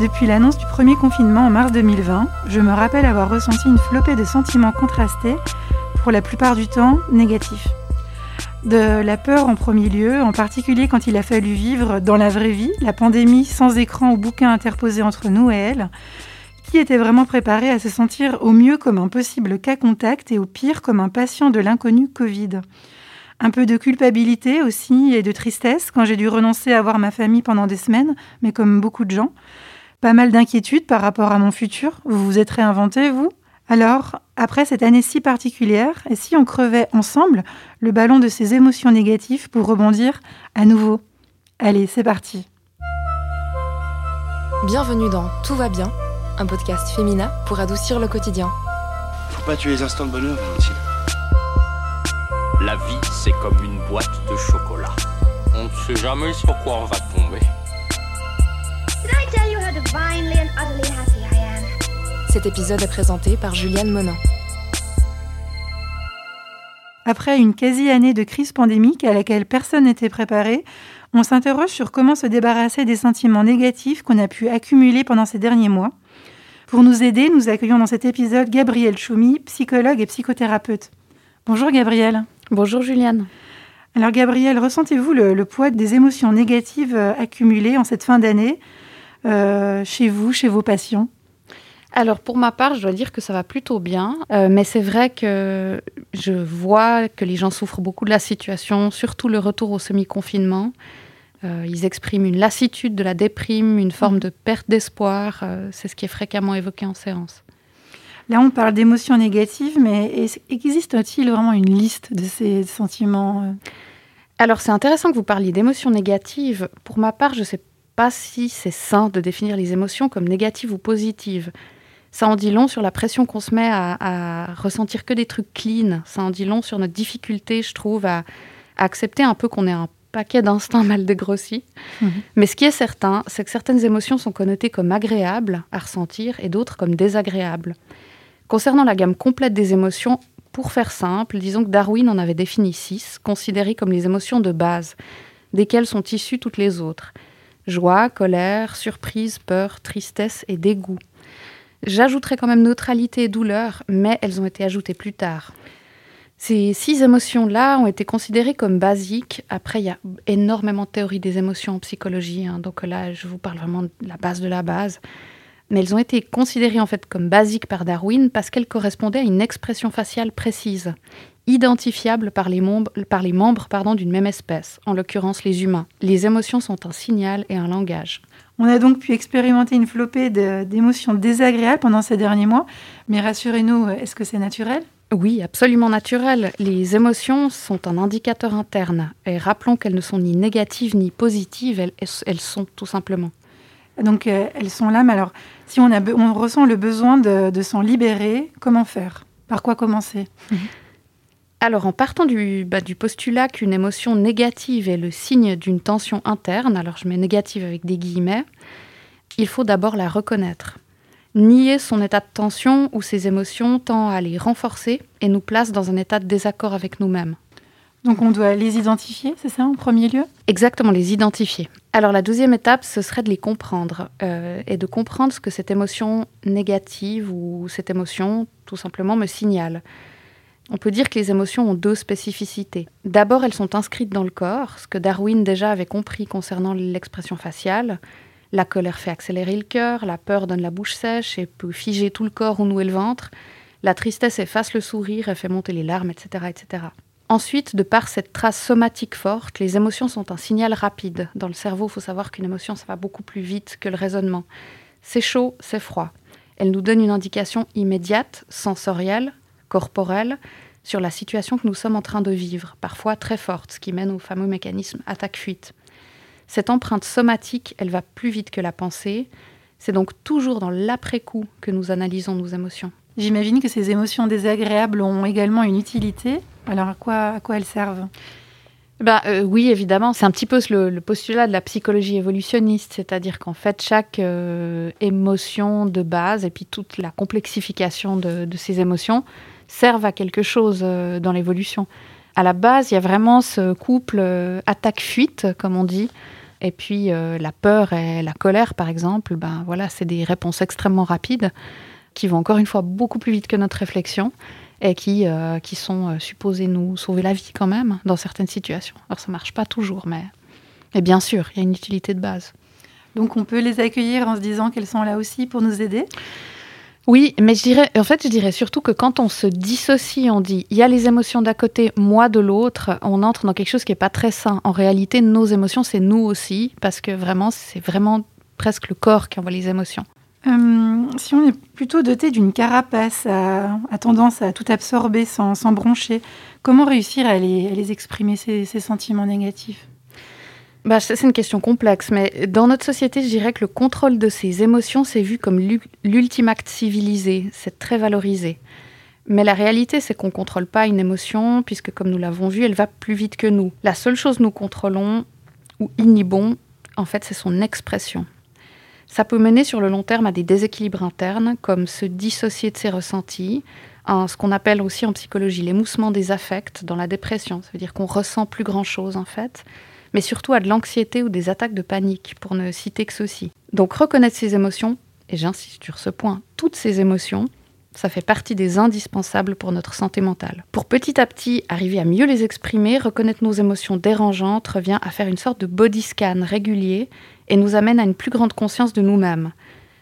Depuis l'annonce du premier confinement en mars 2020, je me rappelle avoir ressenti une flopée de sentiments contrastés, pour la plupart du temps négatifs. De la peur en premier lieu, en particulier quand il a fallu vivre dans la vraie vie, la pandémie sans écran ou bouquin interposé entre nous et elle, qui était vraiment préparé à se sentir au mieux comme un possible cas contact et au pire comme un patient de l'inconnu Covid. Un peu de culpabilité aussi et de tristesse quand j'ai dû renoncer à voir ma famille pendant des semaines, mais comme beaucoup de gens. Pas mal d'inquiétudes par rapport à mon futur. Vous vous êtes réinventé, vous? Alors, après cette année si particulière, et si on crevait ensemble le ballon de ces émotions négatives pour rebondir à nouveau Allez, c'est parti. Bienvenue dans Tout va bien, un podcast féminin pour adoucir le quotidien. Faut pas tuer les instants de bonheur, Valentine. La vie, c'est comme une boîte de chocolat. On ne sait jamais sur quoi on va tomber. Divinely and utterly happy I am? Cet épisode est présenté par Juliane Monin. Après une quasi-année de crise pandémique à laquelle personne n'était préparé, on s'interroge sur comment se débarrasser des sentiments négatifs qu'on a pu accumuler pendant ces derniers mois. Pour nous aider, nous accueillons dans cet épisode Gabrielle Choumi, psychologue et psychothérapeute. Bonjour Gabrielle. Bonjour Juliane. Alors Gabrielle, ressentez-vous le, le poids des émotions négatives euh, accumulées en cette fin d'année? Chez vous, chez vos patients Alors pour ma part, je dois dire que ça va plutôt bien, Euh, mais c'est vrai que je vois que les gens souffrent beaucoup de la situation, surtout le retour au semi-confinement. Euh, ils expriment une lassitude de la déprime, une forme de perte d'espoir. Euh, c'est ce qui est fréquemment évoqué en séance. Là, on parle d'émotions négatives, mais existe-t-il vraiment une liste de ces sentiments euh? Alors c'est intéressant que vous parliez d'émotions négatives. Pour ma part, je ne sais pas si c'est sain de définir les émotions comme négatives ou positives. Ça en dit long sur la pression qu'on se met à, à ressentir que des trucs clean. Ça en dit long sur notre difficulté, je trouve, à, à accepter un peu qu'on ait un paquet d'instincts mal dégrossis. Mhm. Mais ce qui est certain, c'est que certaines émotions sont connotées comme agréables à ressentir et d'autres comme désagréables. Concernant la gamme complète des émotions, pour faire simple, disons que Darwin en avait défini six, considérées comme les émotions de base, desquelles sont issues toutes les autres. Joie, colère, surprise, peur, tristesse et dégoût. J'ajouterai quand même neutralité et douleur, mais elles ont été ajoutées plus tard. Ces six émotions-là ont été considérées comme basiques. Après, il y a énormément de théories des émotions en psychologie, hein, donc là, je vous parle vraiment de la base de la base. Mais elles ont été considérées en fait comme basiques par Darwin parce qu'elles correspondaient à une expression faciale précise, identifiable par les membres, par les membres pardon, d'une même espèce, en l'occurrence les humains. Les émotions sont un signal et un langage. On a donc pu expérimenter une flopée d'émotions désagréables pendant ces derniers mois, mais rassurez-nous, est-ce que c'est naturel? Oui, absolument naturel. Les émotions sont un indicateur interne. Et rappelons qu'elles ne sont ni négatives ni positives, elles, elles sont tout simplement. Donc euh, elles sont là, mais alors si on, a be- on ressent le besoin de, de s'en libérer, comment faire? Par quoi commencer? Alors, en partant du, bah, du postulat qu'une émotion négative est le signe d'une tension interne, alors je mets négative avec des guillemets, il faut d'abord la reconnaître. Nier son état de tension ou ses émotions tend à les renforcer et nous place dans un état de désaccord avec nous-mêmes. Donc on doit les identifier, c'est ça en premier lieu? Exactement, les identifier. Alors la deuxième étape, ce serait de les comprendre euh, et de comprendre ce que cette émotion négative ou cette émotion tout simplement me signale. On peut dire que les émotions ont deux spécificités. D'abord, elles sont inscrites dans le corps, ce que Darwin déjà avait compris concernant l'expression faciale. La colère fait accélérer le cœur, la peur donne la bouche sèche et peut figer tout le corps ou nouer le ventre. La tristesse efface le sourire et fait monter les larmes, etc., etc. Ensuite, de par cette trace somatique forte, les émotions sont un signal rapide. Dans le cerveau, il faut savoir qu'une émotion, ça va beaucoup plus vite que le raisonnement. C'est chaud, c'est froid. Elle nous donne une indication immédiate, sensorielle, corporelle, sur la situation que nous sommes en train de vivre, parfois très forte, ce qui mène au fameux mécanisme attaque-fuite. Cette empreinte somatique, elle va plus vite que la pensée. C'est donc toujours dans l'après-coup que nous analysons nos émotions. J'imagine que ces émotions désagréables ont également une utilité. Alors à quoi, à quoi elles servent? Ben, euh, oui, évidemment, c'est un petit peu le, le postulat de la psychologie évolutionniste, c'est-à-dire qu'en fait, chaque euh, émotion de base et puis toute la complexification de, de ces émotions servent à quelque chose euh, dans l'évolution. À la base, il y a vraiment ce couple euh, attaque-fuite, comme on dit, Et puis euh, la peur et la colère, par exemple, ben voilà, c'est des réponses extrêmement rapides qui vont encore une fois beaucoup plus vite que notre réflexion et qui, qui sont supposées nous sauver la vie quand même dans certaines situations. Alors ça marche pas toujours, mais et bien sûr, il y a une utilité de base. Donc on peut les accueillir en se disant qu'elles sont là aussi pour nous aider? Oui, mais je dirais, en fait, je dirais surtout que quand on se dissocie, on dit il y a les émotions d'un côté, moi de l'autre, on entre dans quelque chose qui n'est pas très sain. En réalité, nos émotions, c'est nous aussi, parce que vraiment, c'est vraiment presque le corps qui envoie les émotions. Euh, si on est plutôt doté d'une carapace à, tendance à tout absorber sans, broncher, comment réussir à les, exprimer, ces sentiments négatifs? Bah, c'est une question complexe, mais dans notre société, je dirais que le contrôle de ses émotions, c'est vu comme l'u- l'ultime acte civilisé, c'est très valorisé. Mais la réalité, c'est qu'on ne contrôle pas une émotion, puisque comme nous l'avons vu, elle va plus vite que nous. La seule chose que nous contrôlons ou inhibons, en fait, c'est son expression. Ça peut mener sur le long terme à des déséquilibres internes, comme se dissocier de ses ressentis, ce qu'on appelle aussi en psychologie l'émoussement des affects dans la dépression. Ça veut dire qu'on ressent plus grand-chose, en fait mais surtout à de l'anxiété ou des attaques de panique, pour ne citer que ceci. Donc reconnaître ses émotions, et j'insiste sur ce point, toutes ces émotions, ça fait partie des indispensables pour notre santé mentale. Pour petit à petit arriver à mieux les exprimer, reconnaître nos émotions dérangeantes revient à faire une sorte de body scan régulier et nous amène à une plus grande conscience de nous-mêmes.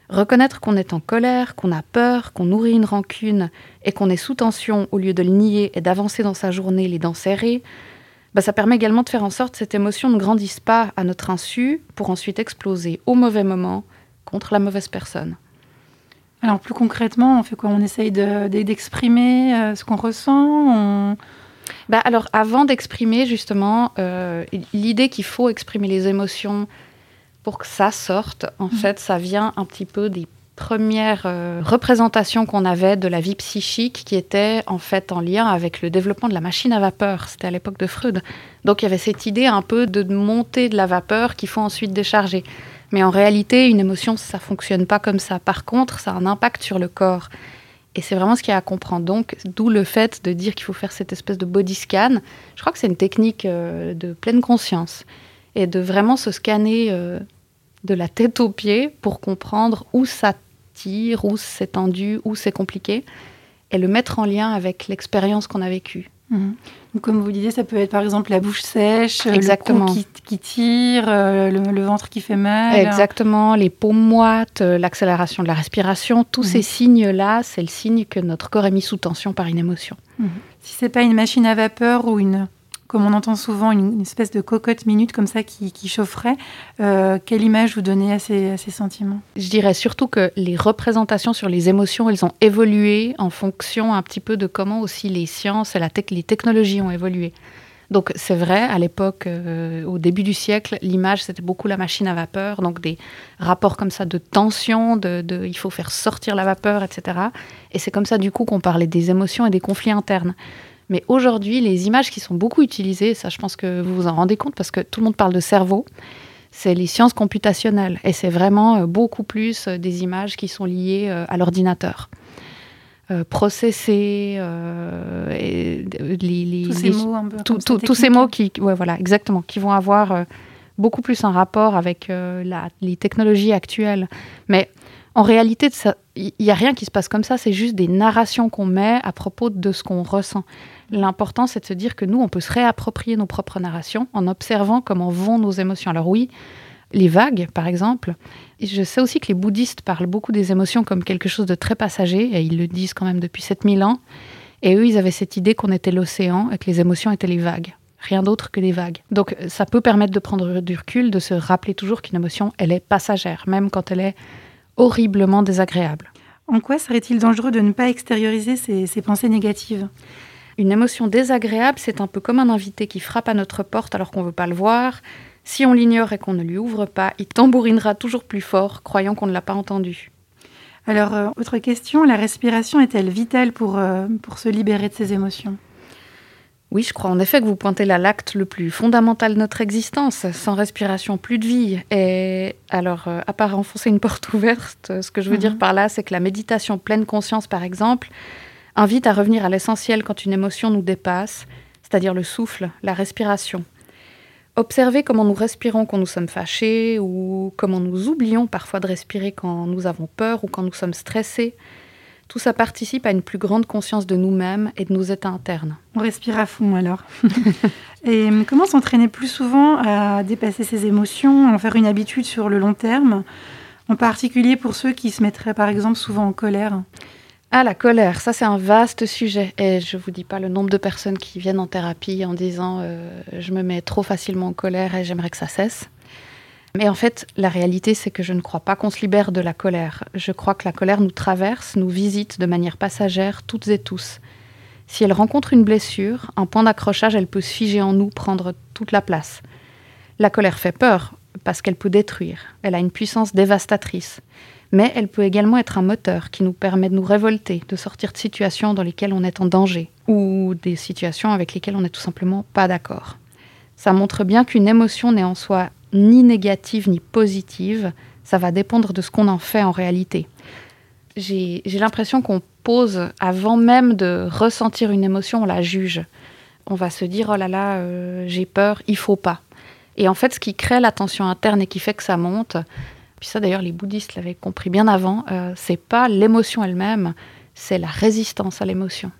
Reconnaître qu'on est en colère, qu'on a peur, qu'on nourrit une rancune et qu'on est sous tension au lieu de le nier et d'avancer dans sa journée les dents serrées, bah, ça permet également de faire en sorte que cette émotion ne grandisse pas à notre insu pour ensuite exploser au mauvais moment contre la mauvaise personne. Alors plus concrètement, on fait quoi? On essaye de- de- d'exprimer euh, ce qu'on ressent? On- Bah, alors avant d'exprimer justement euh, l'idée qu'il faut exprimer les émotions pour que ça sorte, en fait ça vient un petit peu des premières euh, représentations qu'on avait de la vie psychique qui étaient en fait en lien avec le développement de la machine à vapeur. C'était à l'époque de Freud. Donc il y avait cette idée un peu de monter de la vapeur qu'il faut ensuite décharger. Mais en réalité, une émotion, ça fonctionne pas comme ça. Par contre, ça a un impact sur le corps. Et c'est vraiment ce qu'il y a à comprendre. Donc, d'où le fait de dire qu'il faut faire cette espèce de body scan. Je crois que c'est une technique euh, de pleine conscience. Et de vraiment se scanner euh, de la tête aux pieds pour comprendre où ça où c'est tendu, où c'est compliqué. Et le mettre en lien avec l'expérience qu'on a vécue. Mhm. Donc, comme vous disiez, ça peut être par exemple la bouche sèche, Exactement. le cou qui, qui tire, euh, le, le ventre qui fait mal. Exactement, les paumes moites, euh, l'accélération de la respiration, tous Mhm. ces signes-là, c'est le signe que notre corps est mis sous tension par une émotion. Si c'est pas une machine à vapeur ou une, comme on entend souvent, une, espèce de cocotte minute comme ça qui, qui chaufferait, euh, quelle image vous donnez à ces, à ces sentiments? Je dirais surtout que les représentations sur les émotions, elles ont évolué en fonction un petit peu de comment aussi les sciences et la les technologies ont évolué. Donc c'est vrai, à l'époque, euh, au début du siècle, l'image, c'était beaucoup la machine à vapeur, donc des rapports comme ça de tension, de, de- il faut faire sortir la vapeur, etc. Et c'est comme ça, du coup, qu'on parlait des émotions et des conflits internes. Mais aujourd'hui, les images qui sont beaucoup utilisées, ça je pense que vous vous en rendez compte parce que tout le monde parle de cerveau, c'est les sciences computationnelles. Et c'est vraiment euh, beaucoup plus euh, des images qui sont liées euh, à l'ordinateur. Euh, euh, et, euh, les, les- Tous ces les- mots un peu. tout- tout- tous ces mots qui, ouais, voilà, exactement, qui vont avoir euh, beaucoup plus un rapport avec la- les technologies actuelles. Mais en réalité, il n'y a rien qui se passe comme ça, c'est juste des narrations qu'on met à propos de ce qu'on ressent. L'important, c'est de se dire que nous, on peut se réapproprier nos propres narrations en observant comment vont nos émotions. Alors oui, les vagues, par exemple. Je sais aussi que les bouddhistes parlent beaucoup des émotions comme quelque chose de très passager, et ils le disent quand même depuis 7000 ans. Et eux, ils avaient cette idée qu'on était l'océan et que les émotions étaient les vagues. Rien d'autre que les vagues. Donc ça peut permettre de prendre du recul, de se rappeler toujours qu'une émotion, elle est passagère, même quand elle est horriblement désagréable. En quoi serait-il dangereux de ne pas extérioriser ces, ces pensées négatives? Une émotion désagréable, c'est un peu comme un invité qui frappe à notre porte alors qu'on ne veut pas le voir. Si on l'ignore et qu'on ne lui ouvre pas, il tambourinera toujours plus fort, croyant qu'on ne l'a pas entendu. Alors, euh, autre question, la respiration est-elle vitale pour, euh, pour se libérer de ces émotions? Oui, je crois en effet que vous pointez là l'acte le plus fondamental de notre existence. Sans respiration, plus de vie. Et alors, euh, à part enfoncer une porte ouverte, ce que je veux Mhm. dire par là, c'est que la méditation pleine conscience, par exemple, invite à revenir à l'essentiel quand une émotion nous dépasse, c'est-à-dire le souffle, la respiration. Observer comment nous respirons quand nous sommes fâchés ou comment nous oublions parfois de respirer quand nous avons peur ou quand nous sommes stressés. Tout ça participe à une plus grande conscience de nous-mêmes et de nos états internes. On respire à fond alors. et comment s'entraîner plus souvent à dépasser ses émotions, à en faire une habitude sur le long terme, en particulier pour ceux qui se mettraient par exemple souvent en colère? Ah, la colère, ça c'est un vaste sujet. Et je ne vous dis pas le nombre de personnes qui viennent en thérapie en disant euh, je me mets trop facilement en colère et j'aimerais que ça cesse. Mais en fait, la réalité, c'est que je ne crois pas qu'on se libère de la colère. Je crois que la colère nous traverse, nous visite de manière passagère, toutes et tous. Si elle rencontre une blessure, un point d'accrochage, elle peut se figer en nous, prendre toute la place. La colère fait peur parce qu'elle peut détruire. Elle a une puissance dévastatrice mais elle peut également être un moteur qui nous permet de nous révolter, de sortir de situations dans lesquelles on est en danger ou des situations avec lesquelles on n'est tout simplement pas d'accord. Ça montre bien qu'une émotion n'est en soi ni négative ni positive, ça va dépendre de ce qu'on en fait en réalité. J'ai l'impression qu'on pose, avant même de ressentir une émotion, on la juge. On va se dire, oh là là, euh, j'ai peur, il faut pas. Et en fait, ce qui crée la tension interne et qui fait que ça monte, puis ça d'ailleurs les bouddhistes l'avaient compris bien avant, euh, c'est pas l'émotion elle-même, c'est la résistance à l'émotion.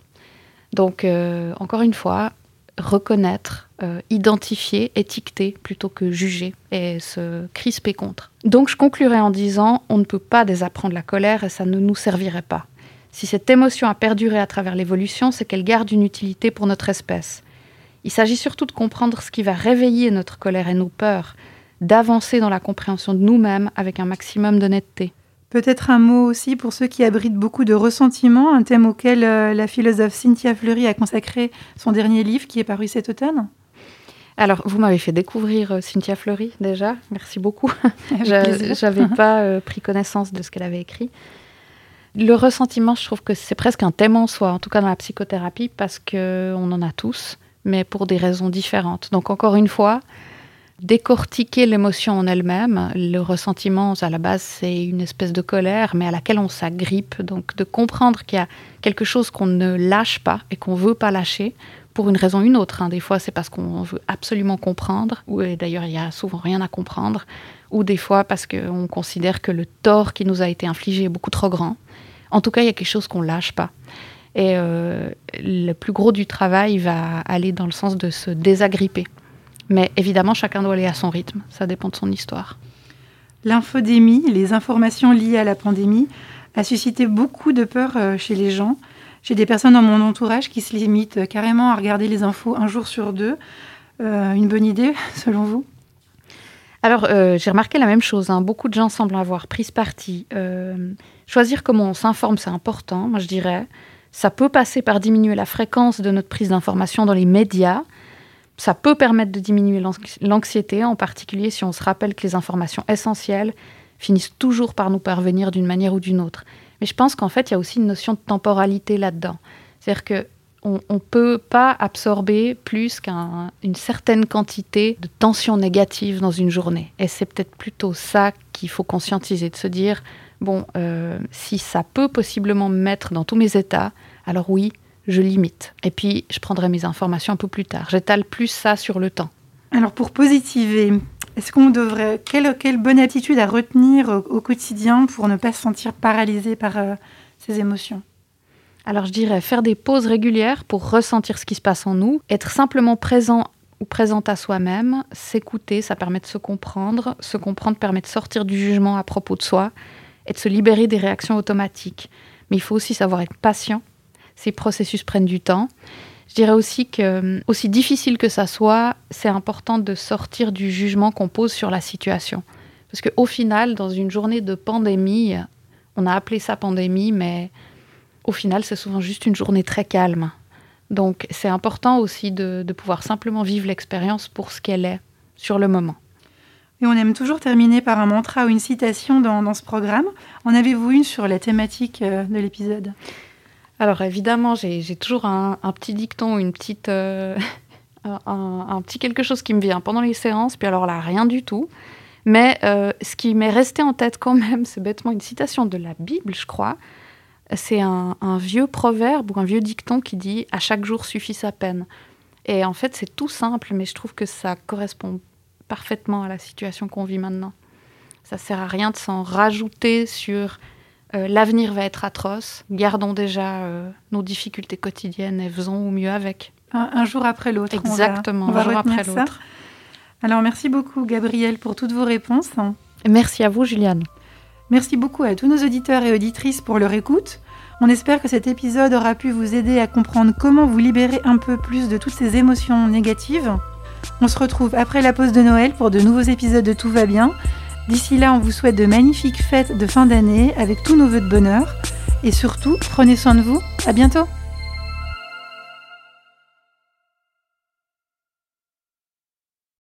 Donc euh, encore une fois, reconnaître, euh, identifier, étiqueter plutôt que juger et se crisper contre. Donc je conclurai en disant on ne peut pas désapprendre la colère et ça ne nous servirait pas. Si cette émotion a perduré à travers l'évolution, c'est qu'elle garde une utilité pour notre espèce. Il s'agit surtout de comprendre ce qui va réveiller notre colère et nos peurs, d'avancer dans la compréhension de nous-mêmes avec un maximum d'honnêteté. Peut-être un mot aussi pour ceux qui abritent beaucoup de ressentiments, un thème auquel euh, la philosophe Cynthia Fleury a consacré son dernier livre qui est paru cet automne. Alors, vous m'avez fait découvrir euh, Cynthia Fleury déjà, merci beaucoup. J'avais pas euh, pris connaissance de ce qu'elle avait écrit. Le ressentiment, je trouve que c'est presque un thème en soi, en tout cas dans la psychothérapie, parce qu'on en a tous, mais pour des raisons différentes. Donc, encore une fois, décortiquer l'émotion en elle-même. Le ressentiment, à la base, c'est une espèce de colère, mais à laquelle on s'agrippe. Donc, de comprendre qu'il y a quelque chose qu'on ne lâche pas et qu'on veut pas lâcher pour une raison ou une autre. Hein. Des fois, c'est parce qu'on veut absolument comprendre, ou d'ailleurs, il y a souvent rien à comprendre, ou des fois parce qu'on considère que le tort qui nous a été infligé est beaucoup trop grand. En tout cas, il y a quelque chose qu'on lâche pas. Et euh, le plus gros du travail va aller dans le sens de se désagripper. Mais évidemment, chacun doit aller à son rythme. Ça dépend de son histoire. L'infodémie, les informations liées à la pandémie, a suscité beaucoup de peur euh, chez les gens. J'ai des personnes dans mon entourage qui se limitent euh, carrément à regarder les infos un jour sur deux. Euh, une bonne idée, selon vous? Alors, j'ai remarqué la même chose. Hein. Beaucoup de gens semblent avoir pris ce parti. choisir comment on s'informe, c'est important, moi je dirais. Ça peut passer par diminuer la fréquence de notre prise d'information dans les médias, ça peut permettre de diminuer l'anxiété, en particulier si on se rappelle que les informations essentielles finissent toujours par nous parvenir d'une manière ou d'une autre. Mais je pense qu'en fait, il y a aussi une notion de temporalité là-dedans. C'est-à-dire que on ne peut pas absorber plus qu'une certaine quantité de tension négative dans une journée. Et c'est peut-être plutôt ça qu'il faut conscientiser, de se dire, bon, euh, si ça peut possiblement me mettre dans tous mes états, alors oui, je limite. Et puis, je prendrai mes informations un peu plus tard. J'étale plus ça sur le temps. Alors, pour positiver, est-ce qu'on devrait. Quelle, quelle, bonne attitude à retenir au, quotidien pour ne pas se sentir paralysé par euh, ces émotions? Alors, je dirais faire des pauses régulières pour ressentir ce qui se passe en nous, être simplement présent ou présente à soi-même, s'écouter, ça permet de se comprendre. Se comprendre permet de sortir du jugement à propos de soi et de se libérer des réactions automatiques. Mais il faut aussi savoir être patient ces processus prennent du temps. Je dirais aussi que, euh, aussi difficile que ça soit, c'est important de sortir du jugement qu'on pose sur la situation. Parce qu'au final, dans une journée de pandémie, on a appelé ça pandémie, mais au final, c'est souvent juste une journée très calme. Donc, c'est important aussi de, pouvoir simplement vivre l'expérience pour ce qu'elle est sur le moment. Et on aime toujours terminer par un mantra ou une citation dans, ce programme. En avez-vous une sur la thématique euh, de l'épisode? Alors évidemment, j'ai toujours un, petit dicton, une petite, euh, un, petit quelque chose qui me vient pendant les séances, puis alors là, rien du tout. Mais euh, ce qui m'est resté en tête quand même, c'est bêtement une citation de la Bible, je crois. C'est un, vieux proverbe ou un vieux dicton qui dit ⁇ À chaque jour suffit sa peine ⁇ Et en fait, c'est tout simple, mais je trouve que ça correspond parfaitement à la situation qu'on vit maintenant. Ça sert à rien de s'en rajouter sur euh, l'avenir va être atroce. Gardons déjà euh, nos difficultés quotidiennes et faisons au mieux avec. Un, un jour après l'autre. on va- Exactement, on va un jour après ça. l'autre. Alors merci beaucoup Gabriel pour toutes vos réponses. Et Merci à vous, Juliane. Merci beaucoup à tous nos auditeurs et auditrices pour leur écoute. On espère que cet épisode aura pu vous aider à comprendre comment vous libérer un peu plus de toutes ces émotions négatives. On se retrouve après la pause de Noël pour de nouveaux épisodes de Tout va bien. D'ici là, on vous souhaite de magnifiques fêtes de fin d'année avec tous nos vœux de bonheur. Et surtout, prenez soin de vous. À bientôt!